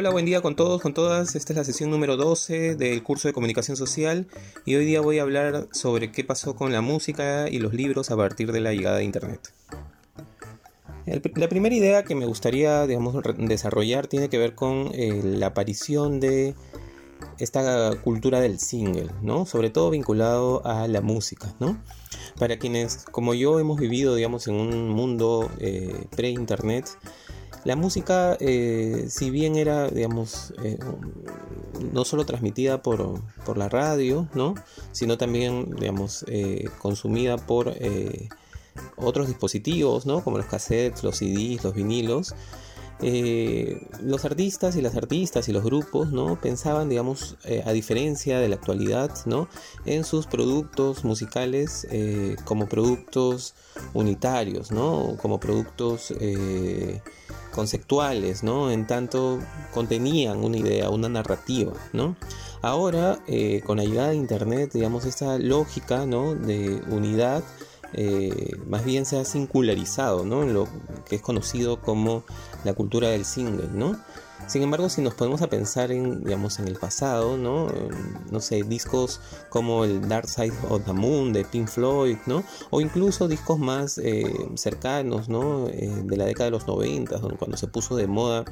Hola, buen día con todos, con todas. Esta es la sesión número 12 del curso de comunicación social y hoy día voy a hablar sobre qué pasó con la música y los libros a partir de la llegada de Internet. la primera idea que me gustaría digamos, desarrollar tiene que ver con eh, la aparición de esta cultura del single, ¿no? Sobre todo vinculado a la música, ¿no? Para quienes como yo hemos vivido, digamos, en un mundo eh, pre-internet, la música, eh, si bien era, digamos, eh, no solo transmitida por, la radio, ¿no? sino también, digamos, eh, consumida por otros dispositivos, ¿no? como los cassettes, los CDs, los vinilos, los artistas y las artistas y los grupos ¿no? pensaban, digamos, a diferencia de la actualidad, ¿no? en sus productos musicales como productos unitarios, ¿no? como productos conceptuales, ¿no? En tanto contenían una idea, una narrativa, ¿no? Ahora, eh, con la llegada de Internet, digamos, esta lógica, ¿no? De unidad, eh, más bien se ha singularizado, ¿no? En lo que es conocido como la cultura del single, ¿no? Sin embargo, si nos ponemos a pensar en, digamos, en el pasado, ¿no? no sé, discos como el Dark Side of the Moon de Pink Floyd, ¿no? O incluso discos más eh, cercanos, ¿no? Eh, de la década de los 90, cuando se puso de moda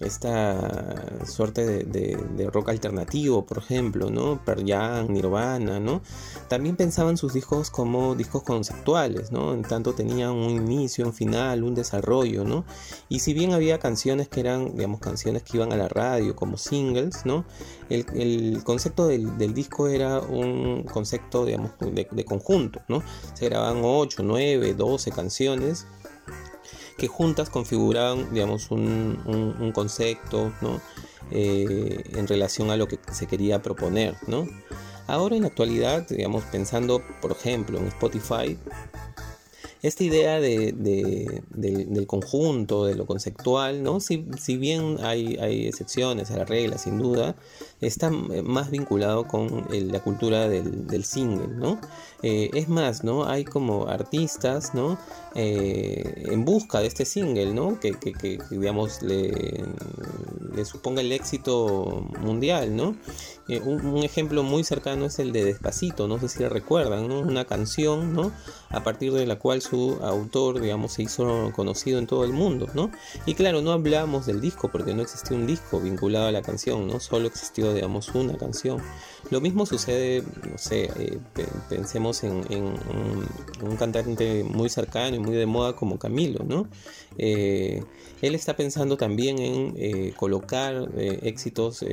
esta suerte de, rock alternativo, por ejemplo, ¿no? Pearl Jam, Nirvana, ¿no? También pensaban sus discos como discos conceptuales, ¿no? En tanto tenían un inicio, un final, un desarrollo, ¿no? Y si bien había canciones que eran, digamos, canciones que iban a la radio como singles, ¿no? El, concepto del, disco era un concepto, digamos, de, conjunto, ¿no? Se grababan 8, 9, 12 canciones que juntas configuraban, digamos, un, concepto, ¿no? Eh, en relación a lo que se quería proponer, ¿no? Ahora en la actualidad, digamos, pensando, por ejemplo, en Spotify, esta idea de, del, conjunto, de lo conceptual, ¿no? Si, si bien hay, hay, excepciones a la regla, sin duda, está más vinculado con la cultura del, single, ¿no? Eh, es más, ¿no? Hay como artistas, ¿no? Eh, en busca de este single, ¿no? Que, que, digamos, le, le, suponga el éxito mundial, ¿no? Eh, un, ejemplo muy cercano es el de Despacito, no sé si le recuerdan, ¿no? Una canción, ¿no? A partir de la cual su autor, digamos, se hizo conocido en todo el mundo, ¿no? Y claro, no hablamos del disco porque no existió un disco vinculado a la canción, ¿no? Solo existió, digamos, una canción. Lo mismo sucede, no sé, eh, pensemos en, un, cantante muy cercano y muy de moda como Camilo, ¿no? Eh, él está pensando también en eh, colocar éxitos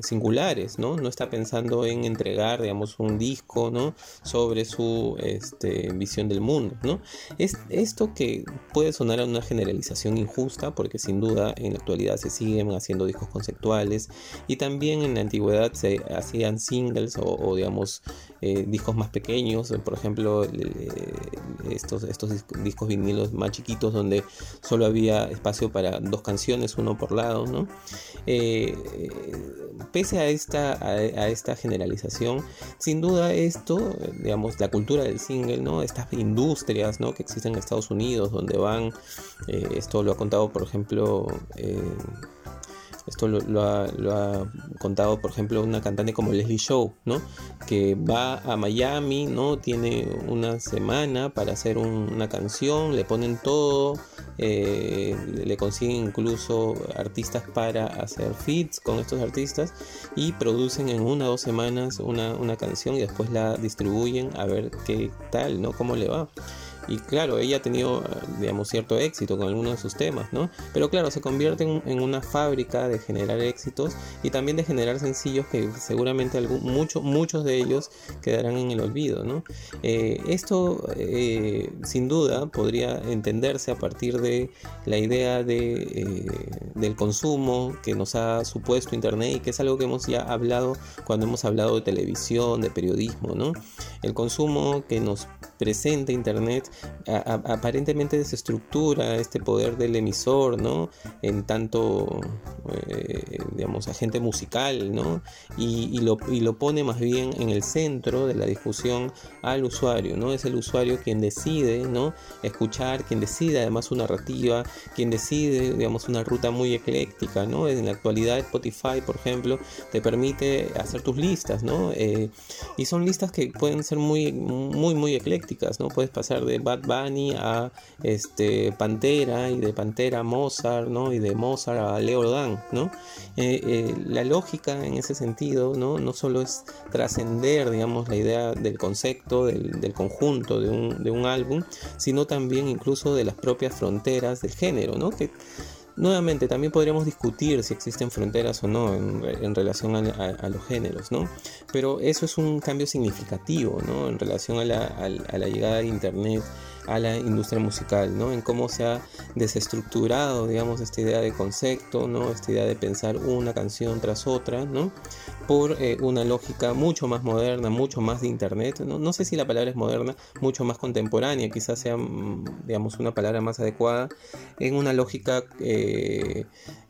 singulares, ¿no? No está pensando en entregar, digamos, un disco, ¿no? Sobre su este, visión del mundo, ¿no? Es esto que puede sonar a una generalización injusta, porque sin duda en la actualidad se siguen haciendo discos conceptuales y también en la antigüedad se hacía singles o, digamos eh, discos más pequeños, por ejemplo estos, estos discos vinilos más chiquitos donde solo había espacio para dos canciones, uno por lado, ¿no? Eh, pese a esta, a, esta generalización, sin duda esto, digamos, la cultura del single, ¿no? Estas industrias, ¿no? Que existen en Estados Unidos, donde van, eh, esto lo ha contado, por ejemplo, esto lo, ha, contado, por ejemplo, una cantante como Leslie Show, ¿no? Que va a Miami, ¿no? Tiene una semana para hacer una canción, le ponen todo, eh, le consiguen incluso artistas para hacer feats con estos artistas y producen en una o dos semanas una, una canción y después la distribuyen a ver qué tal, ¿no? Cómo le va. Y claro, ella ha tenido, digamos, cierto éxito con algunos de sus temas, ¿no? Pero claro, se convierte en, una fábrica de generar éxitos y también de generar sencillos que seguramente muchos muchos de ellos quedarán en el olvido, ¿no? Eh, esto, eh, sin duda, podría entenderse a partir de la idea de, eh, del consumo que nos ha supuesto Internet y que es algo que hemos ya hablado cuando hemos hablado de televisión, de periodismo, ¿no? El consumo que nos presenta Internet, aparentemente desestructura este poder del emisor, ¿no? En tanto, eh, digamos, agente musical, ¿no? Y, lo, y, lo, pone más bien en el centro de la discusión al usuario, ¿no? Es el usuario quien decide, ¿no? Escuchar, quien decide además su narrativa, quien decide, digamos, una ruta muy ecléctica, ¿no? En la actualidad Spotify, por ejemplo, te permite hacer tus listas, ¿no? Eh, y son listas que pueden ser muy, muy, muy eclécticas, ¿no? Puedes pasar de Bad Bunny a este, Pantera y de Pantera a Mozart, ¿no? Y de Mozart a Leo Dan, ¿no? Eh, eh, la lógica en ese sentido, ¿no? No solo es trascender, digamos, la idea del concepto, del, conjunto de un, de un, álbum, sino también incluso de las propias fronteras del género, ¿no? Nuevamente, también podríamos discutir si existen fronteras o no en, relación a, los géneros, ¿no? Pero eso es un cambio significativo, ¿no? En relación a la, llegada de Internet a la industria musical, ¿no? En cómo se ha desestructurado, digamos, esta idea de concepto, ¿no? Esta idea de pensar una canción tras otra, ¿no? Por eh, una lógica mucho más moderna, mucho más de internet, ¿no? no sé si la palabra es moderna, mucho más contemporánea, quizás sea, mm, digamos, una palabra más adecuada, en una lógica, eh,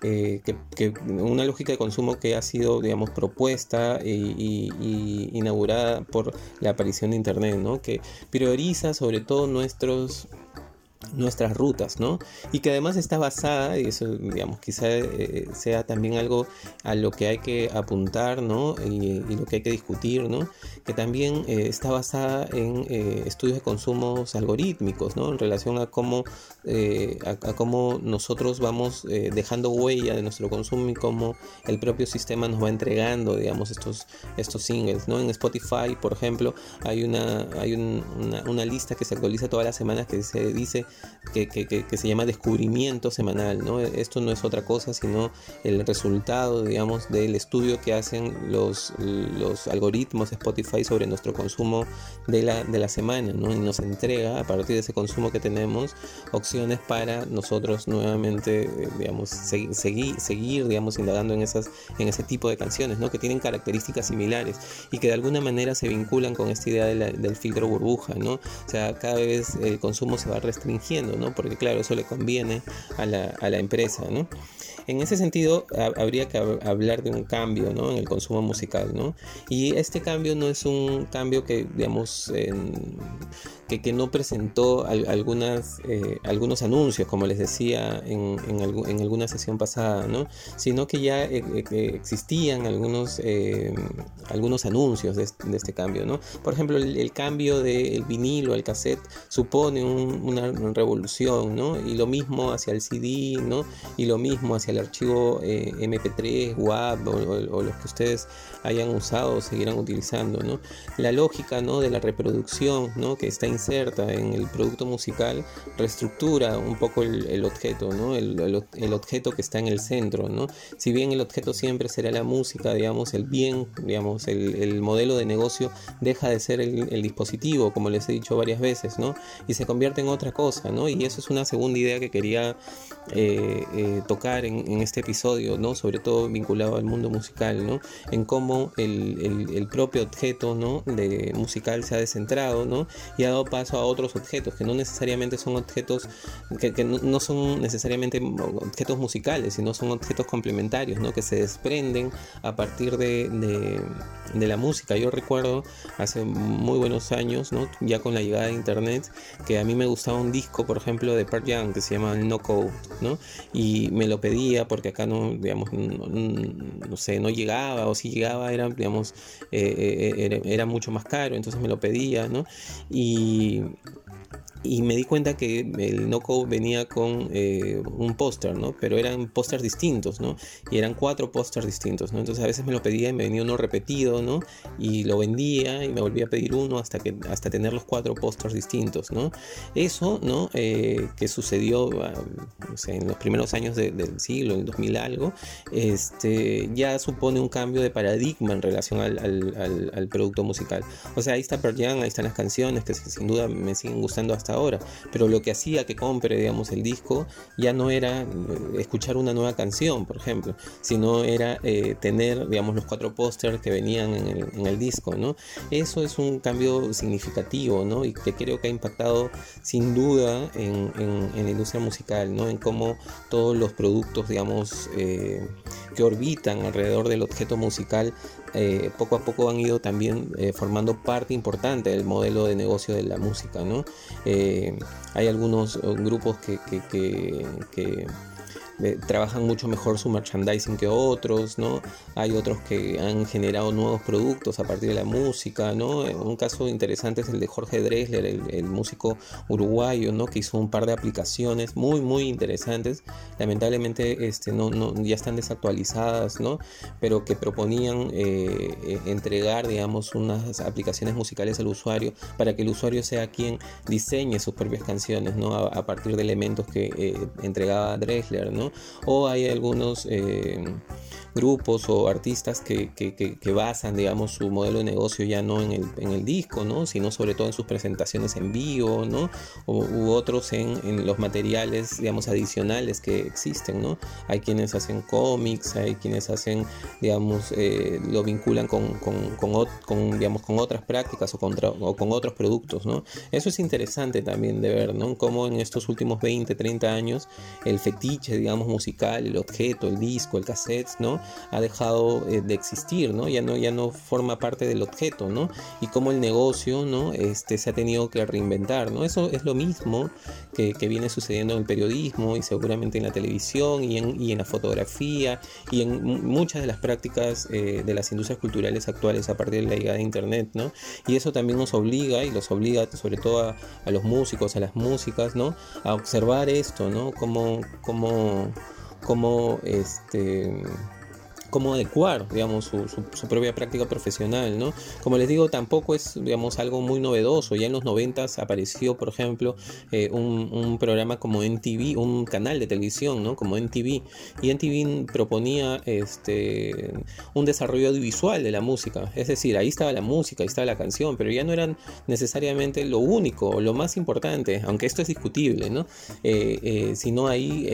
eh, que, una lógica de consumo que ha sido, digamos, propuesta y, y inaugurada por la aparición de internet, ¿no? Que prioriza sobre todo nuestra nuestras rutas, ¿no? Y que además está basada, y eso, digamos, quizá eh, sea también algo a lo que hay que apuntar, ¿no? Y, lo que hay que discutir, ¿no? Que también eh, está basada en eh, estudios de consumos algorítmicos, ¿no? En relación a cómo, a, cómo nosotros vamos dejando huella de nuestro consumo y cómo el propio sistema nos va entregando, digamos, estos, estos singles, ¿no? En Spotify, por ejemplo, hay una, hay una, una lista que se actualiza todas las semanas que se dice que, se llama descubrimiento semanal, ¿no? Esto no es otra cosa sino el resultado, digamos, del estudio que hacen los, los algoritmos de Spotify sobre nuestro consumo de la, de la semana, ¿no? Y nos entrega, a partir de ese consumo que tenemos, opciones para nosotros nuevamente, digamos, seguir, seguir, digamos, indagando en, esas, en ese tipo de canciones, ¿no? Que tienen características similares y que de alguna manera se vinculan con esta idea del filtro burbuja, ¿no? O sea, cada vez el consumo se va restringiendo, ¿no? Porque claro, eso le conviene a la, a la empresa, ¿no? En ese sentido, habría que hablar de un cambio ¿no? en el consumo musical. ¿no? Y este cambio no es un cambio que, digamos, que, que, no presentó algunas, eh, algunos anuncios, como les decía en, en, en, alguna sesión pasada, ¿no? sino que ya eh, eh, existían algunos, algunos anuncios de, de, este cambio. ¿no? Por ejemplo, el, cambio del vinilo al cassette supone una revolución, ¿no? y lo mismo hacia el CD, ¿no? y lo mismo hacia el archivo eh, MP3, WAV o, los que ustedes hayan usado o seguirán utilizando. ¿no? La lógica ¿no? de la reproducción ¿no? que está inserta en el producto musical reestructura un poco el, objeto, ¿no? El, el, objeto que está en el centro. ¿no? Si bien el objeto siempre será la música, digamos, el bien, digamos, el, modelo de negocio deja de ser el, dispositivo, como les he dicho varias veces, ¿no? y se convierte en otra cosa. ¿no? Y eso es una segunda idea que quería eh, eh, tocar en, en, este episodio, ¿no? Sobre todo vinculado al mundo musical, ¿no? En cómo el, el, propio objeto, ¿no? De musical se ha descentrado, ¿no? Y ha dado paso a otros objetos que no necesariamente son objetos, que, que no, son necesariamente objetos musicales, sino son objetos complementarios, ¿no? Que se desprenden a partir de, de, de la música. Yo recuerdo hace muy buenos años, ¿no? Ya con la llegada de internet, que a mí me gustaba un disco, por ejemplo, de Pearl Jam que se llama No Code, ¿no? Y me lo porque acá no, digamos, no, sé, no llegaba o si llegaba era, digamos, eh, eh, era, mucho más caro, entonces me lo pedía, ¿no? Y, y me di cuenta que el NoCo venía con eh, un póster, ¿no? Pero eran pósters distintos, ¿no? Y eran cuatro pósters distintos, ¿no? Entonces a veces me lo pedía y me venía uno repetido, ¿no? Y lo vendía y me volvía a pedir uno hasta, que, hasta tener los cuatro pósters distintos, ¿no? Eso, ¿no? Eh, que sucedió, ah, no sé, en los primeros años del siglo, en 2000 algo, este, ya supone un cambio de paradigma en relación al, al, al, producto musical. O sea, ahí está Pearl ahí están las canciones que sin duda me siguen gustando hasta ahora. Pero lo que hacía que compre, digamos, el disco ya no era eh, escuchar una nueva canción, por ejemplo, sino era eh, tener, digamos, los cuatro pósters que venían en el, disco, ¿no? Eso es un cambio significativo, ¿no? Y que creo que ha impactado sin duda en, la industria musical, ¿no? En cómo todos los productos, digamos, eh, que orbitan alrededor del objeto musical poco a poco han ido también formando parte importante del modelo de negocio de la música. ¿no? Eh, hay algunos grupos que, que trabajan mucho mejor su merchandising que otros, ¿no? Hay otros que han generado nuevos productos a partir de la música, ¿no? Un caso interesante es el de Jorge Dresler, el, músico uruguayo, ¿no? Que hizo un par de aplicaciones muy, muy interesantes. Lamentablemente este, no, no, ya están desactualizadas, ¿no? Pero que proponían eh, eh, entregar, digamos, unas aplicaciones musicales al usuario para que el usuario sea quien diseñe sus propias canciones, ¿no? A, partir de elementos que eh, entregaba Dresler, ¿no? O hay algunos eh, grupos o artistas que, basan, digamos, su modelo de negocio ya no en el, disco, ¿no? Sino sobre todo en sus presentaciones en vivo, ¿no? u otros en, los materiales, digamos, adicionales que existen, ¿no? Hay quienes hacen cómics, hay quienes hacen, digamos, eh, lo vinculan con, digamos, con otras prácticas o, o con otros productos, ¿no? Eso es interesante también de ver, ¿no? Cómo en estos últimos 20, 30 años el fetiche, digamos, musical, el objeto, el disco, el cassette, ¿no? Ha dejado eh, de existir, ¿no? Ya no, ya no forma parte del objeto, ¿no? Y cómo el negocio, ¿no? Este, se ha tenido que reinventar, ¿no? Eso es lo mismo que, viene sucediendo en el periodismo y seguramente en la televisión y en, y en la fotografía y en muchas de las prácticas eh, de las industrias culturales actuales a partir de la llegada de Internet, ¿no? Y eso también nos obliga y los obliga sobre todo a, los músicos, a las músicas, ¿no? A observar esto, ¿no? Como, como, como este cómo adecuar, digamos, su, propia práctica profesional, ¿no? Como les digo, tampoco es, digamos, algo muy novedoso. Ya en los 90 apareció, por ejemplo, eh, un, programa como NTV, un canal de televisión, ¿no? Como NTV. Y NTV proponía este, un desarrollo audiovisual de la música. Es decir, ahí estaba la música, ahí estaba la canción, pero ya no eran necesariamente lo único, lo más importante, aunque esto es discutible, ¿no? Eh, eh, sino ahí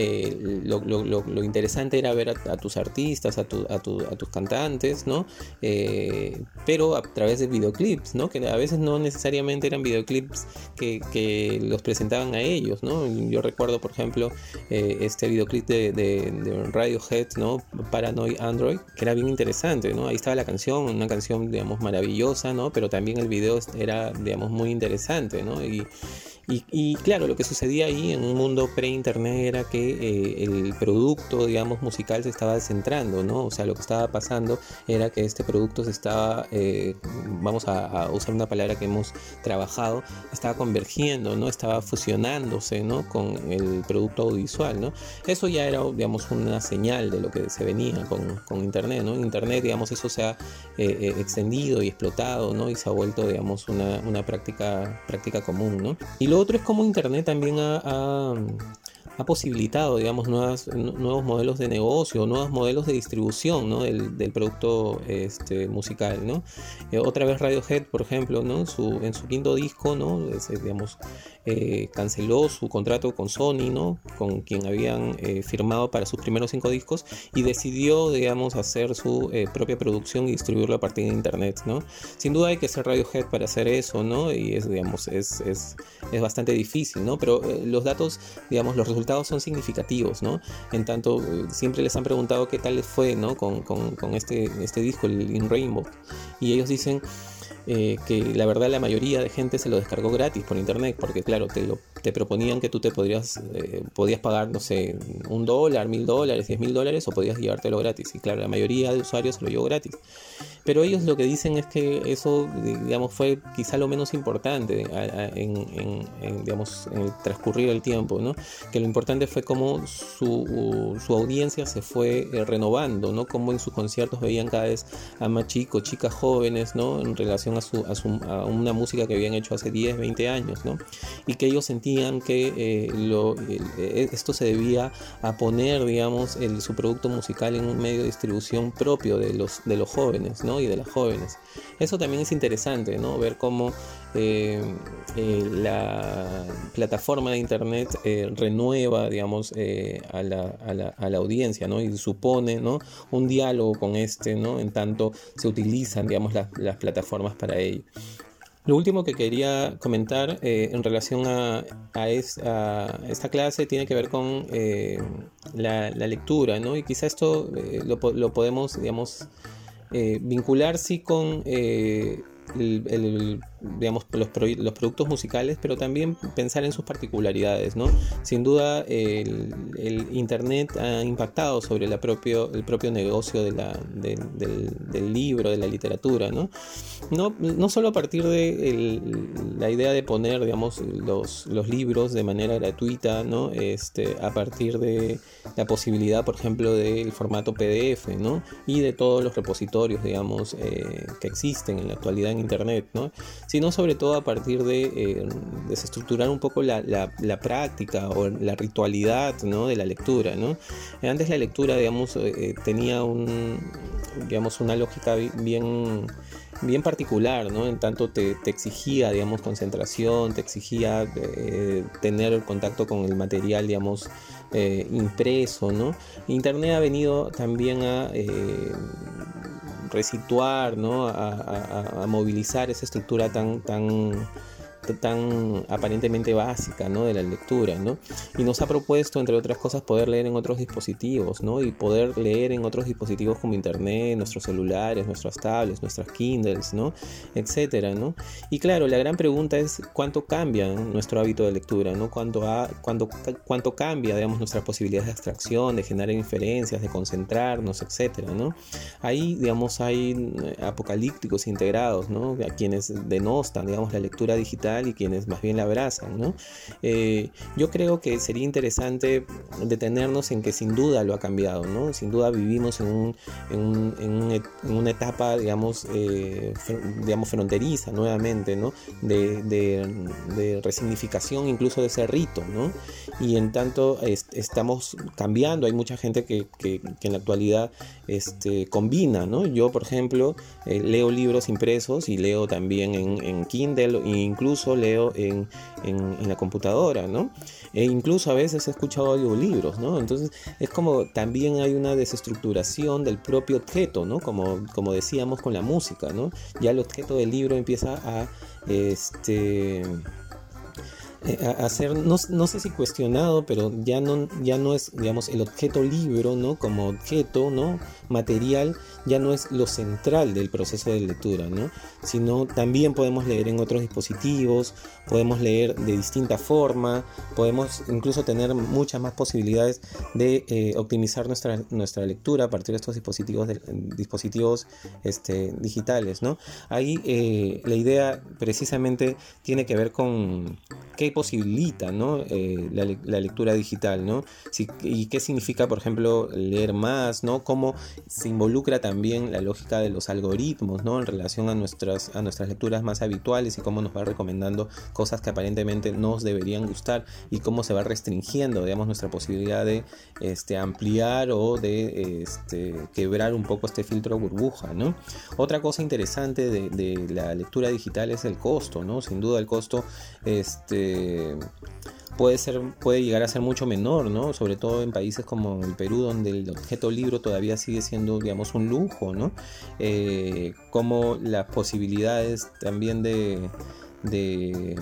lo, interesante era ver a, a tus artistas, a, tu, a, tus cantantes, ¿no? Eh, pero a través de videoclips, ¿no? Que a veces no necesariamente eran videoclips que, los presentaban a ellos, ¿no? Yo recuerdo, por ejemplo, eh, este videoclip de, Radiohead, ¿no? Paranoid Android, que era bien interesante, ¿no? Ahí estaba la canción, una canción, digamos, maravillosa, ¿no? Pero también el video era, digamos, muy interesante, ¿no? Y, y, claro, lo que sucedía ahí en un mundo pre-internet era que eh, el producto, digamos, musical se estaba descentrando, ¿no? O sea, lo que estaba pasando era que este producto se estaba, eh, vamos a, usar una palabra que hemos trabajado, estaba convergiendo, ¿no? Estaba fusionándose, ¿no? Con el producto audiovisual, ¿no? Eso ya era, digamos, una señal de lo que se venía con, Internet, ¿no? Internet, digamos, eso se ha eh, extendido y explotado, ¿no? Y se ha vuelto, digamos, una, una práctica, práctica común, ¿no? Y lo otro es como Internet también ha, posibilitado, digamos, nuevos modelos de negocio, nuevos modelos de distribución del, producto este, musical. Eh, otra vez Radiohead, por ejemplo, en su quinto disco, digamos, eh, canceló su contrato con Sony, ¿no? con quien habían eh, firmado para sus primeros cinco discos y decidió, digamos, hacer su propia producción y distribuirlo a partir de Internet. ¿no? Sin duda hay que ser Radiohead para hacer eso, ¿no? y es, digamos, es, es, es bastante difícil, ¿no? pero los datos, digamos, los resultados son significativos, ¿no? En tanto, eh, siempre les han preguntado qué tal les fue, ¿no? Con, este, este disco, el In Rainbow. Y ellos dicen eh, que la verdad la mayoría de gente se lo descargó gratis por internet, porque claro, te, lo, te proponían que tú te podrías, eh, podías pagar, no sé, un dólar, mil dólares, diez mil dólares, o podías llevártelo gratis. Y claro, la mayoría de usuarios se lo llevó gratis. Pero ellos lo que dicen es que eso, digamos, fue quizá lo menos importante en, digamos, en el transcurrir el tiempo, ¿no? Que lo importante fue cómo su, su audiencia se fue eh, renovando, ¿no? Cómo en sus conciertos veían cada vez a más chicos, chicas jóvenes, ¿no? En relación a, su, una música que habían hecho hace 10, 20 años, ¿no? Y que ellos sentían que eh, esto se debía a poner, digamos, su producto musical en un medio de distribución propio de los, de los jóvenes ¿no? y de las jóvenes. Eso también es interesante, ¿no? ver cómo la plataforma de Internet renueva, digamos, a la, a, la, audiencia ¿no? y supone ¿no? un diálogo con este, ¿no? en tanto se utilizan, digamos, las, plataformas para ello. Lo último que quería comentar eh, en relación a, esta clase tiene que ver con eh, la, lectura, ¿no? Y quizá esto eh, lo, lo, podemos, digamos, vincular sí con el, digamos, los, los, productos musicales, pero también pensar en sus particularidades, ¿no? Sin duda el, Internet ha impactado sobre la propio, el propio negocio de la, del, libro, de la literatura, ¿no? No, no solo a partir de la idea de poner, digamos, los, los libros de manera gratuita, ¿no? Este, a partir de la posibilidad, por ejemplo, del formato PDF, ¿no? Y de todos los repositorios, digamos, eh, que existen en la actualidad en Internet, ¿no? Sino sobre todo a partir de eh, desestructurar un poco la, práctica o la ritualidad, ¿no? De la lectura, ¿no? Antes la lectura, digamos, eh, tenía un, digamos, una lógica bien bien particular, ¿no? En tanto te, exigía, digamos, concentración, te exigía tener contacto con el material, digamos, eh, impreso, ¿no? Internet ha venido también a eh, resituar, ¿no? A, movilizar esa estructura tan, tan tan aparentemente básica ¿no? de la lectura ¿no? y nos ha propuesto entre otras cosas poder leer en otros dispositivos ¿no? y poder leer en otros dispositivos como internet nuestros celulares nuestras tablets nuestras kindles ¿no? etcétera ¿no? y claro la gran pregunta es cuánto cambia nuestro hábito de lectura ¿no? cuánto, cuánto, cuánto cambia digamos nuestras posibilidades de abstracción de generar inferencias de concentrarnos etcétera ¿no? ahí digamos hay apocalípticos integrados ¿no? a quienes denostan digamos la lectura digital y quienes más bien la abrazan. ¿no? Eh, yo creo que sería interesante detenernos en que sin duda lo ha cambiado, ¿no? sin duda vivimos en, un, en, una etapa digamos, eh, digamos fronteriza nuevamente, ¿no? de, de, resignificación incluso de ese rito. ¿no? Y en tanto estamos cambiando, hay mucha gente que, que, en la actualidad este, combina. ¿no? Yo, por ejemplo, eh, leo libros impresos y leo también en, en Kindle e incluso leo en, la computadora, ¿no? E incluso a veces he escuchado audiolibros, ¿no? Entonces es como también hay una desestructuración del propio objeto, ¿no? Como, como decíamos con la música, ¿no? Ya el objeto del libro empieza a, este hacer, no, no, sé si cuestionado, pero ya no, ya no es, digamos, el objeto libro, ¿no? Como objeto, ¿no? Material, ya no es lo central del proceso de lectura, ¿no? Sino también podemos leer en otros dispositivos, podemos leer de distinta forma, podemos incluso tener muchas más posibilidades de eh, optimizar nuestra, nuestra lectura a partir de estos dispositivos, dispositivos este, digitales, ¿no? Ahí eh, la idea precisamente tiene que ver con qué posibilita ¿no? Eh, la, lectura digital, ¿no? y qué significa, por ejemplo, leer más, ¿no? Cómo se involucra también la lógica de los algoritmos, ¿no? En relación a nuestras, a nuestras lecturas más habituales y cómo nos va recomendando cosas que aparentemente nos deberían gustar y cómo se va restringiendo, digamos, nuestra posibilidad de este, ampliar o de este, quebrar un poco este filtro burbuja, ¿no? Otra cosa interesante de, de la lectura digital es el costo, ¿no? Sin duda el costo, este, puede ser puede llegar a ser mucho menor no sobre todo en países como el Perú donde el objeto libro todavía sigue siendo digamos un lujo no eh, como las posibilidades también de de,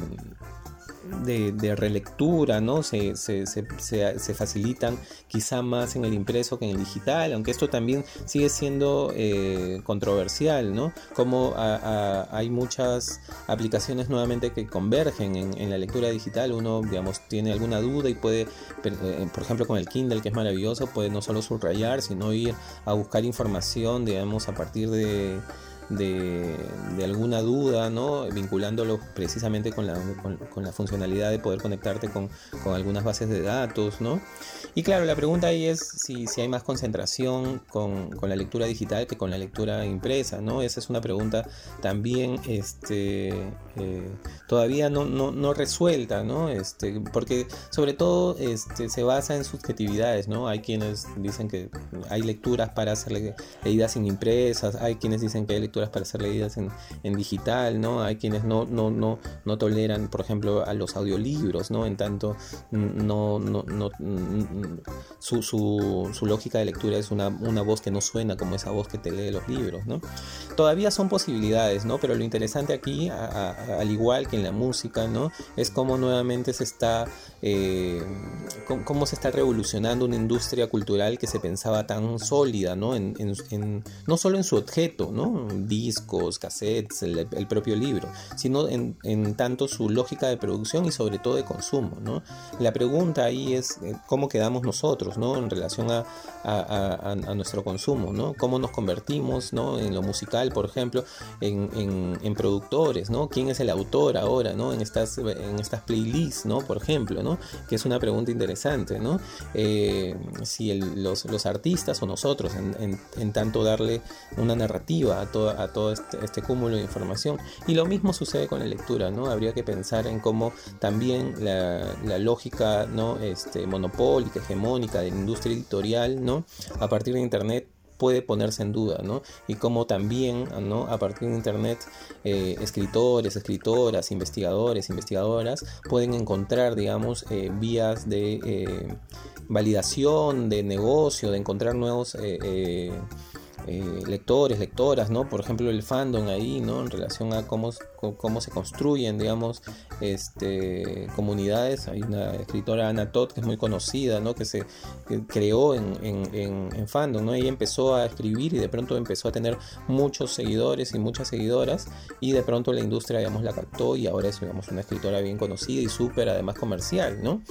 relectura, ¿no? Se, se, se, facilitan quizá más en el impreso que en el digital, aunque esto también sigue siendo eh, controversial, ¿no? Como hay muchas aplicaciones nuevamente que convergen en, la lectura digital, uno, digamos, tiene alguna duda y puede, eh, por ejemplo, con el Kindle, que es maravilloso, puede no solo subrayar, sino ir a buscar información, digamos, a partir de de, alguna duda, ¿no? vinculándolo precisamente con la, con, la funcionalidad de poder conectarte con, con, algunas bases de datos. ¿no? Y claro, la pregunta ahí es si, si hay más concentración con, la lectura digital que con la lectura impresa. ¿no? Esa es una pregunta también este, eh, todavía no, no, no, resuelta, ¿no? Este, porque sobre todo este, se basa en subjetividades. ¿no? Hay quienes dicen que hay lecturas para ser leídas en impresas, hay quienes dicen que hay lecturas para ser leídas en, digital, ¿no? Hay quienes no, no, no, no toleran, por ejemplo, a los audiolibros, ¿no? En tanto, no, no, no su, su, su, lógica de lectura es una, una, voz que no suena como esa voz que te lee los libros, ¿no? Todavía son posibilidades, ¿no? Pero lo interesante aquí, al igual que en la música, ¿no? Es cómo nuevamente se está, eh, cómo se está revolucionando una industria cultural que se pensaba tan sólida, ¿no? En, en, no solo en su objeto, ¿no? Discos, cassettes, el, propio libro, sino en, en, tanto su lógica de producción y sobre todo de consumo, ¿no? La pregunta ahí es eh, cómo quedamos nosotros, ¿no? En relación a, a, a, nuestro consumo, ¿no? Cómo nos convertimos, ¿no? En lo musical, por ejemplo, en, en, productores, ¿no? ¿Quién es el autor ahora, ¿no? En estas, en estas playlists, ¿no? Por ejemplo, ¿no? Que es una pregunta interesante, ¿no? Eh, si los, los, artistas o nosotros, en, en, tanto darle una narrativa a todo, a todo este, este, cúmulo de información. Y lo mismo sucede con la lectura, ¿no? Habría que pensar en cómo también la, lógica, ¿no? Este, monopólica, hegemónica de la industria editorial, ¿no? A partir de Internet puede ponerse en duda, ¿no? Y cómo también, ¿no? A partir de Internet, eh, escritores, escritoras, investigadores, investigadoras pueden encontrar, digamos, eh, vías de eh, validación, de negocio, de encontrar nuevos eh, lectores, lectoras, ¿no? Por ejemplo, el fandom ahí, ¿no? En relación a cómo, cómo se construyen, digamos, este, comunidades. Hay una escritora, Ana Todd, que es muy conocida, ¿no? Que se creó en, en, en, fandom, ¿no? Ella empezó a escribir y de pronto empezó a tener muchos seguidores y muchas seguidoras y de pronto la industria, digamos, la captó y ahora es, digamos, una escritora bien conocida y súper, además, comercial, ¿no?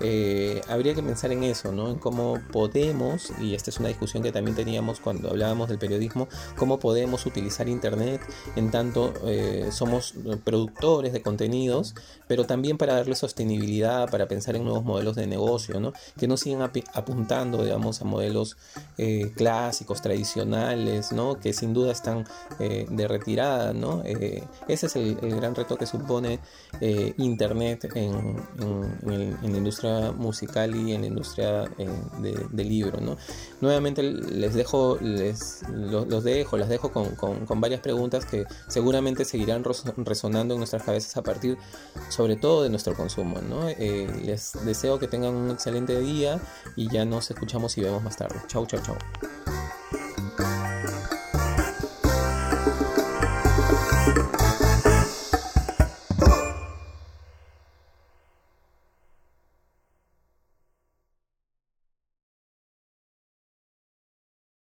Eh, habría que pensar en eso, ¿no? En cómo podemos, y esta es una discusión que también teníamos cuando hablábamos del periodismo, cómo podemos utilizar Internet en tanto eh, somos productores de contenidos, pero también para darle sostenibilidad, para pensar en nuevos modelos de negocio, ¿no? Que no sigan apuntando, digamos, a modelos eh, clásicos, tradicionales, ¿no? Que sin duda están de retirada, ¿no? ese es el, gran reto que supone Internet en, en la industria musical y en la industria eh, del libro. ¿no? Nuevamente les dejo, les, los, dejo, las dejo con, con, varias preguntas que seguramente seguirán resonando en nuestras cabezas a partir sobre todo de nuestro consumo. ¿no? Eh, les deseo que tengan un excelente día y ya nos escuchamos y vemos más tarde. Chau, chau, chau.